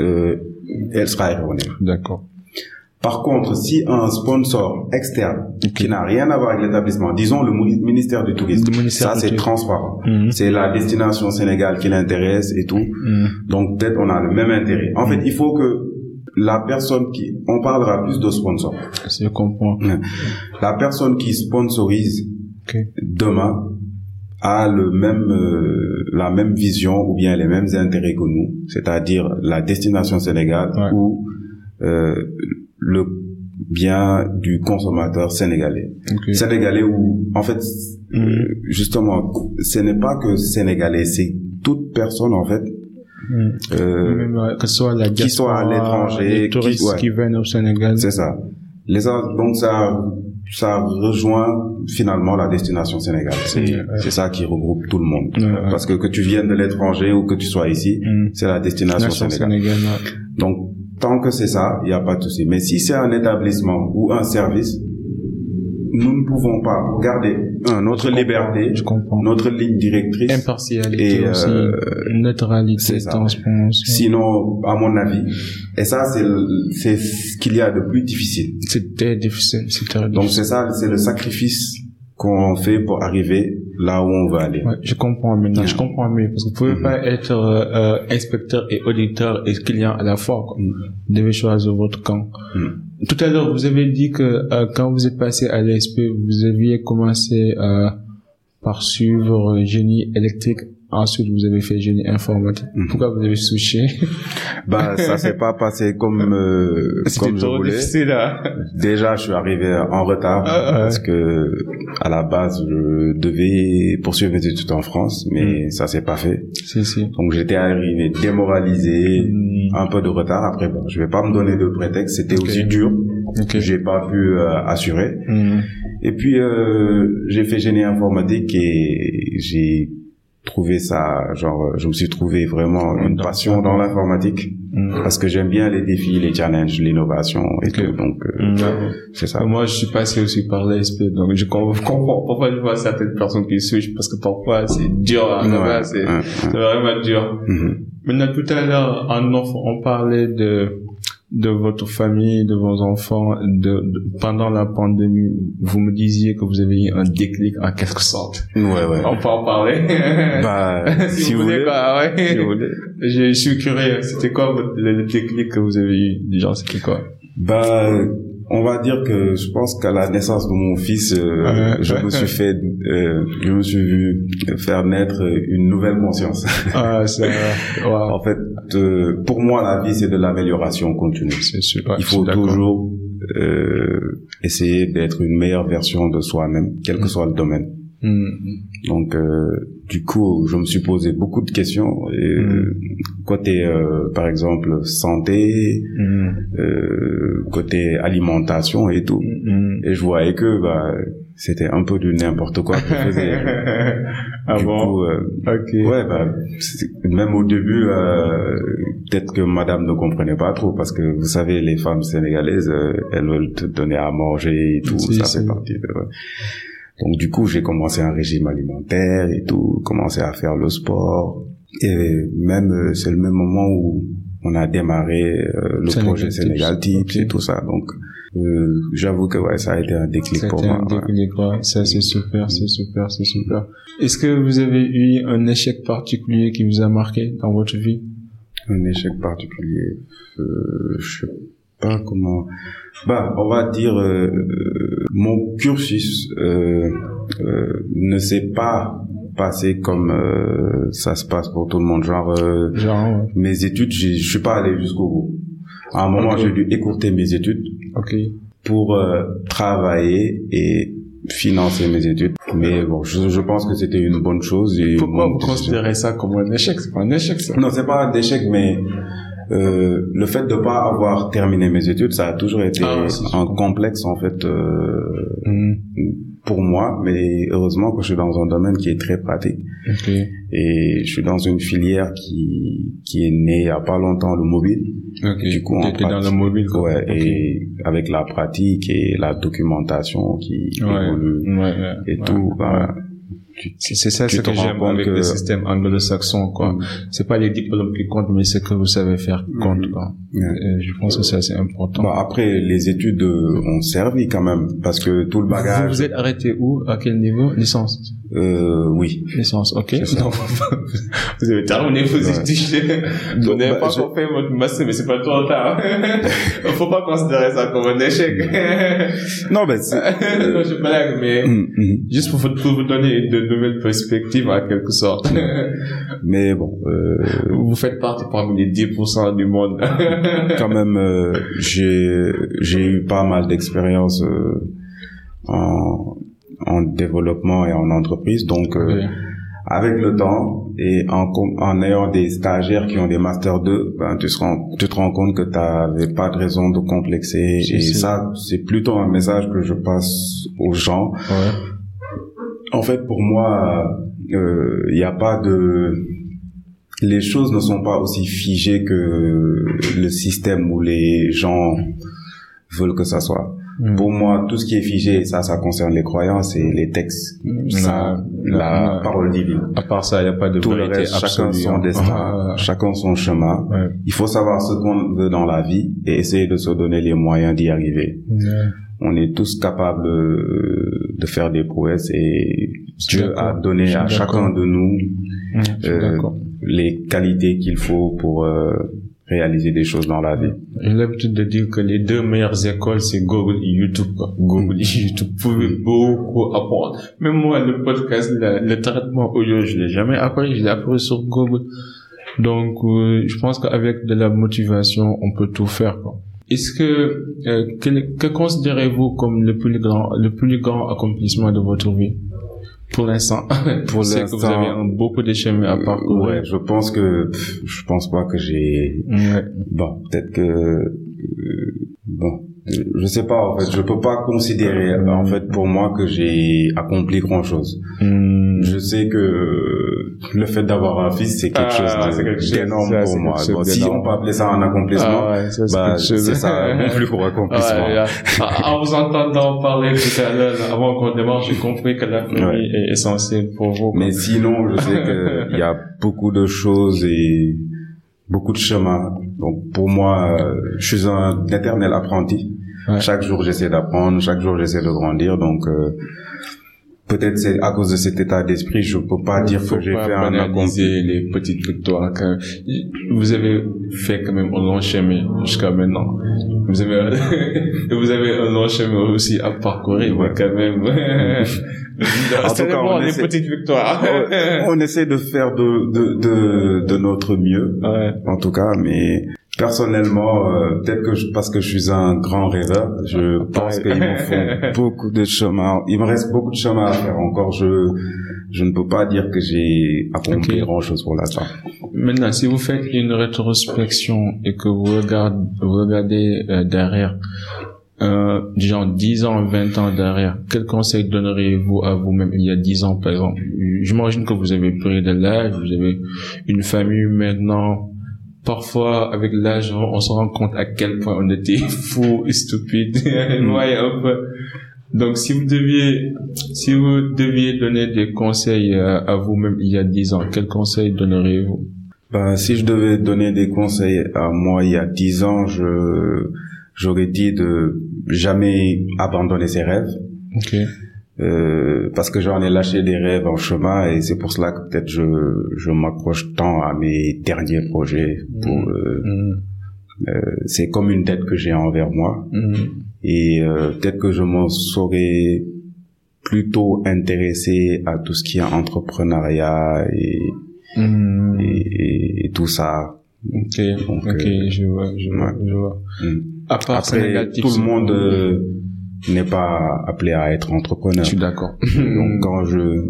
euh, elle sera erronée. D'accord. Par contre, si un sponsor externe qui n'a rien à voir avec l'établissement, disons le ministère du Tourisme, ça c'est transparent. Mhm. C'est la destination Sénégal qui l'intéresse et tout. Mhm. Donc peut-être on a le même intérêt. En fait, il faut que la personne qui, on parlera plus de sponsor. Je comprends. La personne qui sponsorise demain a le même, euh, la même vision ou bien les mêmes intérêts que nous, c'est-à-dire la destination Sénégal ou euh, le bien du consommateur sénégalais. Sénégalais où, en fait, mhm. euh, justement, ce n'est pas que sénégalais, c'est toute personne en fait Mm. Euh, que ce soit la qui soit à l'étranger, les touristes qui, viennent au Sénégal. C'est ça. Les donc ça, ça rejoint finalement la destination Sénégal. C'est ça qui regroupe tout le monde. Parce que que tu viennes de l'étranger ou que tu sois ici, mm. c'est la destination Sénégal. Sénégal donc tant que c'est ça, il n'y a pas de souci. Mais si c'est un établissement ou un service, nous ne pouvons pas garder notre liberté, notre ligne directrice, impartialité et aussi, euh, neutralité, transparence. Sinon, à mon avis, et ça c'est c'est ce qu'il y a de plus difficile. C'est très difficile, c'est très Donc c'est ça, c'est le sacrifice qu'on fait pour arriver là où on veut aller. Ouais, je comprends maintenant, je comprends mieux parce que vous pouvez mm-hmm. pas être euh, euh, inspecteur et auditeur et client à la fois. Quoi. Mm-hmm. Vous devez choisir votre camp. Mm. Tout à l'heure, vous avez dit que euh, quand vous êtes passé à l'ESP, vous aviez commencé euh, par suivre génie électrique Ensuite, vous avez fait génie informatique. Mhm. Pourquoi vous avez switché Bah, ça s'est pas passé comme euh, *laughs* comme je voulais. Difficile, hein Déjà, je suis arrivé en retard ah, parce que à la base, je devais poursuivre mes études en France, mais mm. ça s'est pas fait. Si, si. Donc, j'étais arrivé démoralisé, mm. un peu de retard. Après, bon, je vais pas me donner de prétexte. C'était aussi dur. Okay. J'ai pas pu euh, assurer. Mm. Et puis, euh, j'ai fait génie informatique et j'ai trouvé ça genre je me suis trouvé vraiment une passion dans l'informatique mm. parce que j'aime bien les défis les challenges l'innovation et tout donc euh, mm. c'est ça moi je suis passé aussi par l'ASP donc je comprends pourquoi je vois certaines personnes qui switchent parce que parfois c'est dur hein, c'est vraiment dur mm-hmm. maintenant tout à l'heure en on parlait de de votre famille, de vos enfants, de, pendant la pandémie, vous me disiez que vous avez eu un déclic en quelque sorte. Ouais, ouais. On peut en parler. *laughs* Bah, *laughs* si, vous voulez. Bah, ouais. Si vous voulez. *laughs* Je, suis curieux. C'était quoi le, déclic que vous avez eu? Déjà, c'était quoi? Bah, on va dire que je pense qu'à la naissance de mon fils, euh, je me suis fait, euh, je me suis vu faire naître une nouvelle conscience. *laughs* Ah, c'est En fait, euh, pour moi, la vie, c'est de l'amélioration continue. Il faut toujours essayer d'être une meilleure version de soi-même, quel que mm. soit le domaine. Mm. Donc, du coup, je me suis posé beaucoup de questions. Et, mm. Côté, euh, par exemple, santé, mm. euh, côté alimentation et tout. Et je voyais que bah, c'était un peu du n'importe quoi que je faisais. *laughs* ah du bon? coup, euh, ouais, bah, même au début, euh, peut-être que madame ne comprenait pas trop parce que vous savez, les femmes sénégalaises, euh, elles veulent te donner à manger et tout. ça fait partie de... Donc du coup, j'ai commencé un régime alimentaire et tout, commencé à faire le sport. Et même, c'est le même moment où on a démarré euh, le projet Sénégal Tips et tout ça. Donc, euh, j'avoue que ouais, ça a été un déclic pour moi. un déclic, ouais. Ça, c'est super, c'est super, c'est super. Est-ce que vous avez eu un échec particulier qui vous a marqué dans votre vie? Un échec particulier, euh, je pas comment. Bah, on va dire, euh, mon cursus euh, euh, ne s'est pas passé comme euh, ça se passe pour tout le monde. Genre, euh, Genre, ouais. mes études, je suis pas allé jusqu'au bout. À un moment, j'ai dû écourter mes études ok. pour euh, travailler et financer mes études. Mais bon, je, je pense que c'était une bonne chose. Et Pourquoi vous considérez ça comme un échec C'est pas un échec, ça. Non, c'est pas un échec, mais euh, le fait de pas avoir terminé mes études, ça a toujours été Ah, un complexe en fait euh, Hmm, pour moi. Mais heureusement que je suis dans un domaine qui est très pratique Ok. et je suis dans une filière qui qui est née il y a pas longtemps le mobile. Ok. Du coup, T'étais dans le pratique, mobile, quoi. Ouais, et avec la pratique et la documentation qui Ouais. évolue Ouais, ouais, et tout, bah, C'est c'est ça tu ce te que j'aime avec que- le système anglo-saxon, quoi. Mm. C'est pas les diplômes qui comptent, mais ce que vous savez faire qui compte, quoi. Je pense que c'est assez important. Bon, après, les études euh, ont servi quand même, parce que tout le vous bagage... vous êtes arrêté où? À quel niveau? Licence? Euh, oui. Licence, ok. Non, vous avez terminé vos études. Vous n'avez bah, pas je- encore fait votre master, mais c'est pas trop tard. *laughs* Faut pas considérer ça comme un échec. *laughs* Non, ben, c'est... *laughs* non, je blague, mais Hum, hum. juste pour vous, pour vous donner de nouvelles perspectives, en quelque sorte. Mais bon, euh, vous faites partie parmi les 10% du monde. quand même, euh, j'ai j'ai eu pas mal d'expérience euh, en, en développement et en entreprise, donc euh, Oui. avec le temps et en, en ayant des stagiaires qui ont des masters 2, ben, tu, te rends, tu te rends compte que tu n'avais pas de raison de complexer. Si, et si. ça, c'est plutôt un message que je passe aux gens. Ouais. En fait, pour moi, euh, il n'y a pas de... Les choses ne sont pas aussi figées que le système où les gens veulent que ça soit. Mm. Pour moi, tout ce qui est figé, ça, ça concerne les croyances et les textes. Ça, Non, la non. parole divine. À part ça, il n'y a pas de Tout le reste, chacun son hein. destin, *laughs* Ah, chacun son chemin. ouais. Il faut savoir ce qu'on veut dans la vie et essayer de se donner les moyens d'y arriver. Ouais. On est tous capables euh, de faire des prouesses et Dieu a donné à chacun de nous Mm, Euh, les qualités qu'il faut pour euh, réaliser des choses dans la vie. J'ai l'habitude de dire que les deux meilleures écoles, c'est Google et YouTube. Google et YouTube. Vous pouvez beaucoup apprendre. Même moi, le podcast, le, traitement audio, je l'ai jamais appris. Je l'ai appris sur Google. Donc, euh, je pense qu'avec de la motivation, on peut tout faire. Est-ce que, euh, quel- que considérez-vous comme le plus grand, le plus grand accomplissement de votre vie? Pour l'instant *laughs* Pour sais que vous l'instant, avez beaucoup de chemin à parcourir. Ouais, je pense que je pense pas que j'ai Ouais. bon, peut-être que euh, bon, je sais pas en fait, je peux pas considérer en fait pour moi que j'ai accompli grand-chose. Hmm. Je sais que le fait d'avoir un fils c'est quelque Ah, chose chose, d'énorme pour moi. chose Bon, si on peut appeler ça un accomplissement, Ah ouais, ça, c'est bah, chose. c'est ça mon plus gros accomplissement. *laughs* En vous entendant parler tout à l'heure, avant qu'on démarre, j'ai compris que la famille Ouais. est essentielle pour vous. Mais sinon, je sais qu'il y a beaucoup de choses et beaucoup de chemins. Donc pour moi, euh, je suis un éternel apprenti. Ouais. Chaque jour, j'essaie d'apprendre, chaque jour, j'essaie de grandir. Donc euh, peut-être c'est à cause de cet état d'esprit, je peux pas dire Faut que j'ai fait un banaliser les petites victoires. que vous avez fait quand même un long chemin jusqu'à maintenant. Vous avez, *laughs* vous avez un long chemin aussi à parcourir, Ouais. quand même. *laughs* En tout cas, on les essaie- petites victoires. *laughs* On essaie de faire de, de, de, de notre mieux, ouais. en tout cas, mais personnellement, euh, peut-être que je- parce que je suis un grand rêveur, je pense qu'il me faut *laughs* beaucoup de chemin. Il me reste beaucoup de chemin à faire encore. Je je ne peux pas dire que j'ai accompli grand chose pour l'instant. Maintenant, si vous faites une rétrospection et que vous regardez, vous regardez euh, derrière, euh, genre 10 ans, 20 ans derrière, quel conseil donneriez-vous à vous-même il y a 10 ans, par exemple? J'imagine que vous avez pris de l'âge, vous avez une famille maintenant. Parfois, avec l'âge, on se rend compte à quel point on était *laughs* fou et stupide. *laughs* Un peu. Donc, si vous deviez, si vous deviez donner des conseils euh, à vous-même il y a 10 ans, quels conseils donneriez-vous? Ben, si je devais donner des conseils à moi il y a dix ans, je j'aurais dit de jamais abandonner ses rêves. Ok. Euh, parce que j'en ai lâché des rêves en chemin et c'est pour cela que peut-être je, je m'accroche tant à mes derniers projets. Pour, Mm. euh, Mm. euh, c'est comme une dette que j'ai envers moi Mm. et euh, peut-être que je m'en serais plutôt intéressé à tout ce qui est entrepreneuriat et, Mm. et, et tout ça. Ok, Donc, ok, euh, je vois, je vois, je vois. À part Après, tout le monde euh, n'est pas appelé à être entrepreneur. Je suis d'accord. *laughs* Donc *laughs* quand je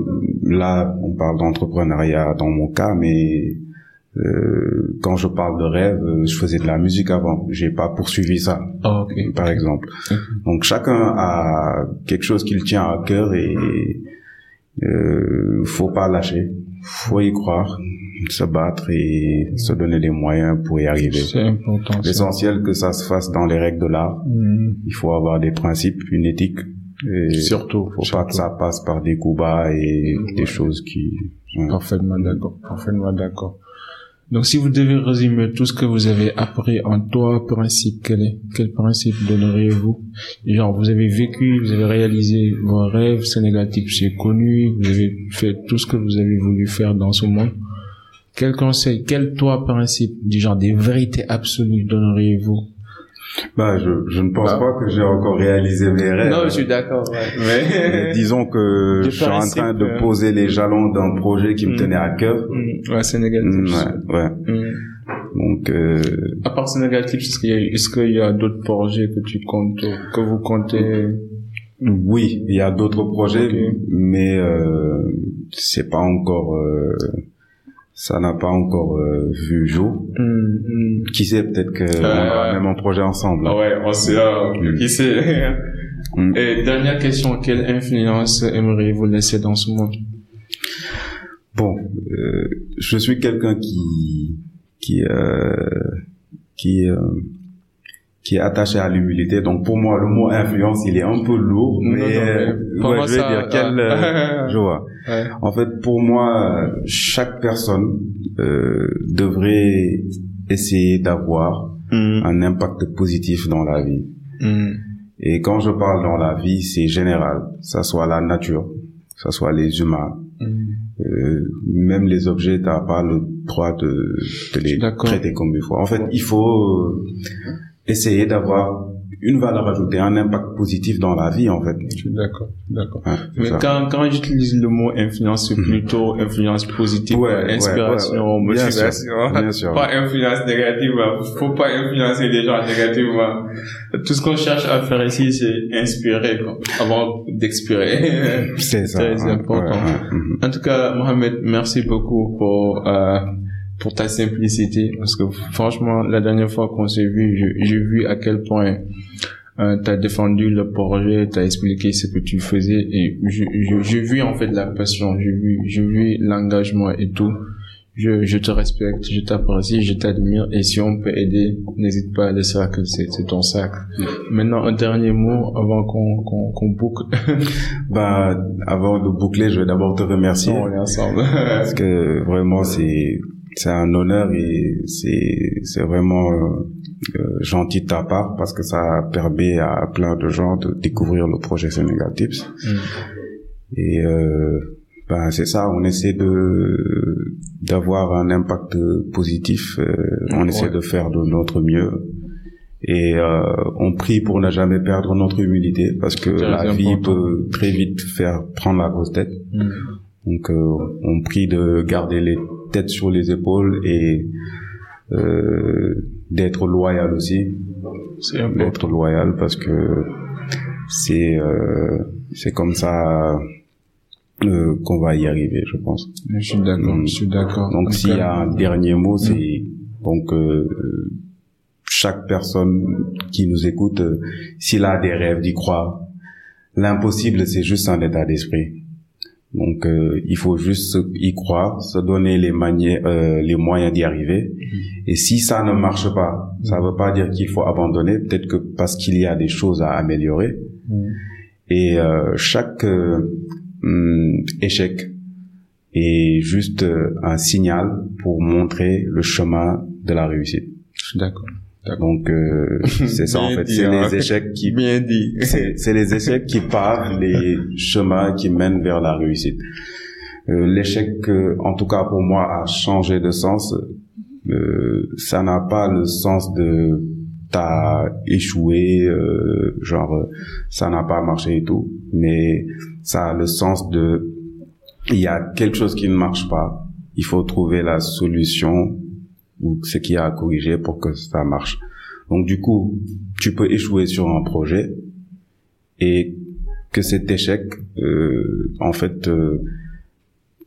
là on parle d'entrepreneuriat dans mon cas, mais euh, quand je parle de rêve, euh, je faisais de la musique avant. J'ai pas poursuivi ça, Ah, ok. par exemple. Donc chacun a quelque chose qui le tient à cœur et euh, faut pas lâcher, faut y croire, se battre et se donner les moyens pour y arriver. C'est important. L'essentiel que ça se fasse dans les règles de l'art. Mm. Il faut avoir des principes, une éthique. Et Surtout, faut pas que ça passe par des coups bas et des choses qui. Parfaitement d'accord, parfaitement d'accord. Donc, si vous devez résumer tout ce que vous avez appris en trois principes, quel est, quel principe donneriez-vous? Genre, vous avez vécu, vous avez réalisé vos rêves, c'est négatif, c'est connu, vous avez fait tout ce que vous avez voulu faire dans ce monde. Quel conseil, quel trois principes, du genre des vérités absolues donneriez-vous? Bah, je, je ne pense Bah. pas que j'ai encore réalisé mes rêves. Non, je suis d'accord, ouais. *laughs* Mais disons que je suis en train de poser les jalons d'un projet qui me Mm. tenait à cœur. Mm, ouais, c'est négatif. Mm, Ouais, ouais. Mm. Donc, euh, À part ce négatif, est-ce qu'il y a, est-ce qu'il y a d'autres projets que tu comptes, que vous comptez? Oui, il y a d'autres projets, mais euh, c'est pas encore, euh, ça n'a pas encore euh, vu le jour. Hum, hum. Qui sait, peut-être que on Euh, aura même un projet ensemble. Ah ouais, on sait, ah, Mm. qui sait? Mm. Et dernière question, quelle influence aimeriez-vous laisser dans ce monde? Bon, euh, je suis quelqu'un qui qui euh, qui euh, qui est attaché à l'humilité. Donc pour moi, le mot influence, il est un peu lourd, mais, non, euh, mais pour ouais, moi, je vais ça- dire quel, euh, *laughs* je vois. Ouais. En fait, pour moi, chaque personne euh, devrait essayer d'avoir Hum, un impact positif dans la vie. hum, Et quand je parle dans la vie, c'est général. Ça soit la nature, ça soit les humains, hum. euh, même les objets, t'as pas le droit de, de les traiter comme il faut. En fait, il faut euh, essayer d'avoir une valeur ajoutée, un impact positif dans la vie, en fait. Je suis d'accord, d'accord. Ouais, Mais ça. quand, quand j'utilise le mot influence, c'est plutôt influence positive, Ouais, inspiration, ouais. Bien motivation. sûr, bien sûr. Pas influence négative. hein. Faut pas influencer les gens négativement. Tout ce qu'on cherche à faire ici, c'est inspirer, quoi, avant d'expirer. C'est ça. *laughs* Très ouais, important. mhm. En tout cas, Mohamed, merci beaucoup pour euh, pour ta simplicité parce que franchement, la dernière fois qu'on s'est vu, je- j'ai vu à quel point euh, tu as défendu le projet, tu as expliqué ce que tu faisais et je- je- j'ai vu en fait la passion, j'ai vu j'ai vu l'engagement et tout. Je, je te respecte, je t'apprécie, je t'admire et si on peut aider, n'hésite pas, le cercle, c'est c'est ton sac. Maintenant, un dernier mot avant qu'on qu'on qu'on boucle. *laughs* Bah, avant de boucler, je vais d'abord te remercier. on est ensemble. parce que vraiment c'est c'est un honneur et c'est c'est vraiment euh, euh, gentil de ta part parce que ça permet à plein de gens de découvrir le projet Sénégal Tips et euh, ben c'est ça on essaie de d'avoir un impact positif euh, on Ouais. essaie de faire de notre mieux et euh, on prie pour ne jamais perdre notre humilité parce que la vie important. peut très vite faire prendre la grosse tête Mm. Donc, euh, on prie de garder les têtes sur les épaules et euh, d'être loyal aussi, d'être loyal parce que c'est euh, c'est comme ça euh, qu'on va y arriver, je pense. Je suis d'accord, je suis d'accord. En Donc, s'il y a un dernier mot, c'est donc euh, chaque personne qui nous écoute, euh, s'il a des rêves, d'y croire. L'impossible, c'est juste un état d'esprit. Donc, euh, il faut juste y croire, se donner les manières, euh, les moyens d'y arriver. Et si ça ne marche pas, ça veut pas dire qu'il faut abandonner. Peut-être que parce qu'il y a des choses à améliorer. Mm. Et euh, chaque euh, hum, échec est juste euh, un signal pour montrer le chemin de la réussite. D'accord. Donc euh, *laughs* c'est ça en fait, c'est hein. les échecs qui bien dit. c'est les échecs qui pavent les chemins qui mènent vers la réussite. Euh, L'échec, euh, en tout cas pour moi, a changé de sens. Euh, ça n'a pas le sens de t'as échoué, euh, genre ça n'a pas marché et tout, mais ça a le sens de il y a quelque chose qui ne marche pas, il faut trouver la solution ou ce qui a à corriger pour que ça marche. Donc du coup, tu peux échouer sur un projet et que cet échec, euh, en fait, euh,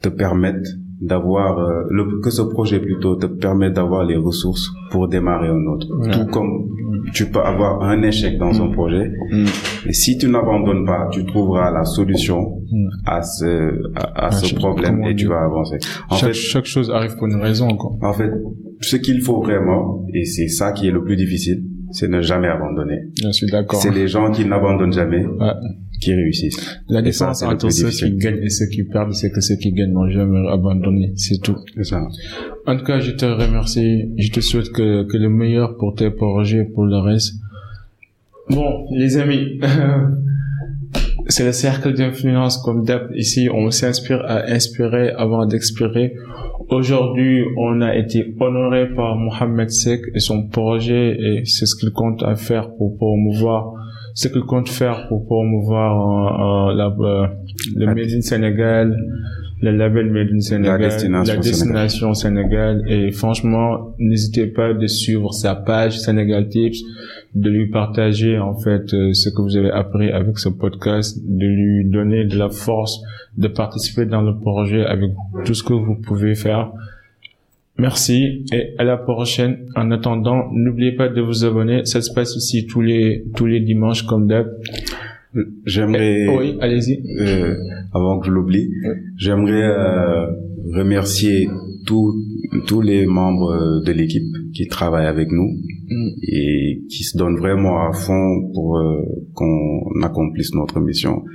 te permette d'avoir euh, le, que ce projet plutôt te permette d'avoir les ressources pour démarrer un autre. Ouais. Tout comme tu peux avoir un échec dans un projet, Mm. et si tu n'abandonnes pas, tu trouveras la solution Mm. à ce à, à ce problème et tu vas avancer. En chaque, fait, chaque chose arrive pour une raison, quoi. en fait, ce qu'il faut vraiment, et c'est ça qui est le plus difficile, c'est ne jamais abandonner. Je suis d'accord. C'est les gens qui n'abandonnent jamais Ouais. Qui réussissent. La différence entre ceux qui gagnent et ceux qui perdent, c'est que ceux qui gagnent n'ont jamais abandonné. C'est tout. C'est ça. En tout cas, je te remercie. Je te souhaite que, que le meilleur pour tes projets, pour le reste. Bon, les amis, *laughs* c'est le cercle d'influence comme d'hab. Ici, on s'inspire à inspirer avant d'expirer. Aujourd'hui, on a été honoré par Mohamed Sek et son projet et c'est ce qu'il compte à faire pour promouvoir, ce qu'il compte faire pour promouvoir euh, euh, la, euh, le La- Made in Sénégal, le label Made in Sénégal, destination la destination Sénégal. Et franchement, n'hésitez pas de suivre sa page Sénégal Tips, de lui partager en fait ce que vous avez appris avec ce podcast, de lui donner de la force, de participer dans le projet avec tout ce que vous pouvez faire. Merci et à la prochaine. En attendant, n'oubliez pas de vous abonner. Ça se passe ici tous les tous les dimanches comme d'hab. J'aimerais, Oui, allez-y. euh, avant que je l'oublie, j'aimerais euh, remercier tous tous les membres de l'équipe qui travaillent avec nous Mm. et qui se donnent vraiment à fond pour euh, qu'on accomplisse notre mission,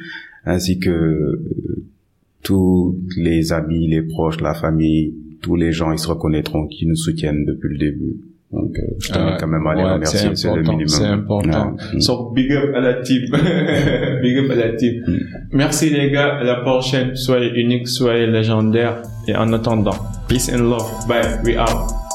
ainsi que euh, tous les amis, les proches, la famille, tous les gens, ils se reconnaîtront qui nous soutiennent depuis le début. Donc, euh, je tenais quand même à les Ouais, remercier, c'est le important, minimum. c'est important. Ouais. So, big up à la team. *laughs* big up à la team. Mm. Merci les gars. À la prochaine. Soyez uniques, soyez légendaires. Et en attendant, peace and love. Bye. We out.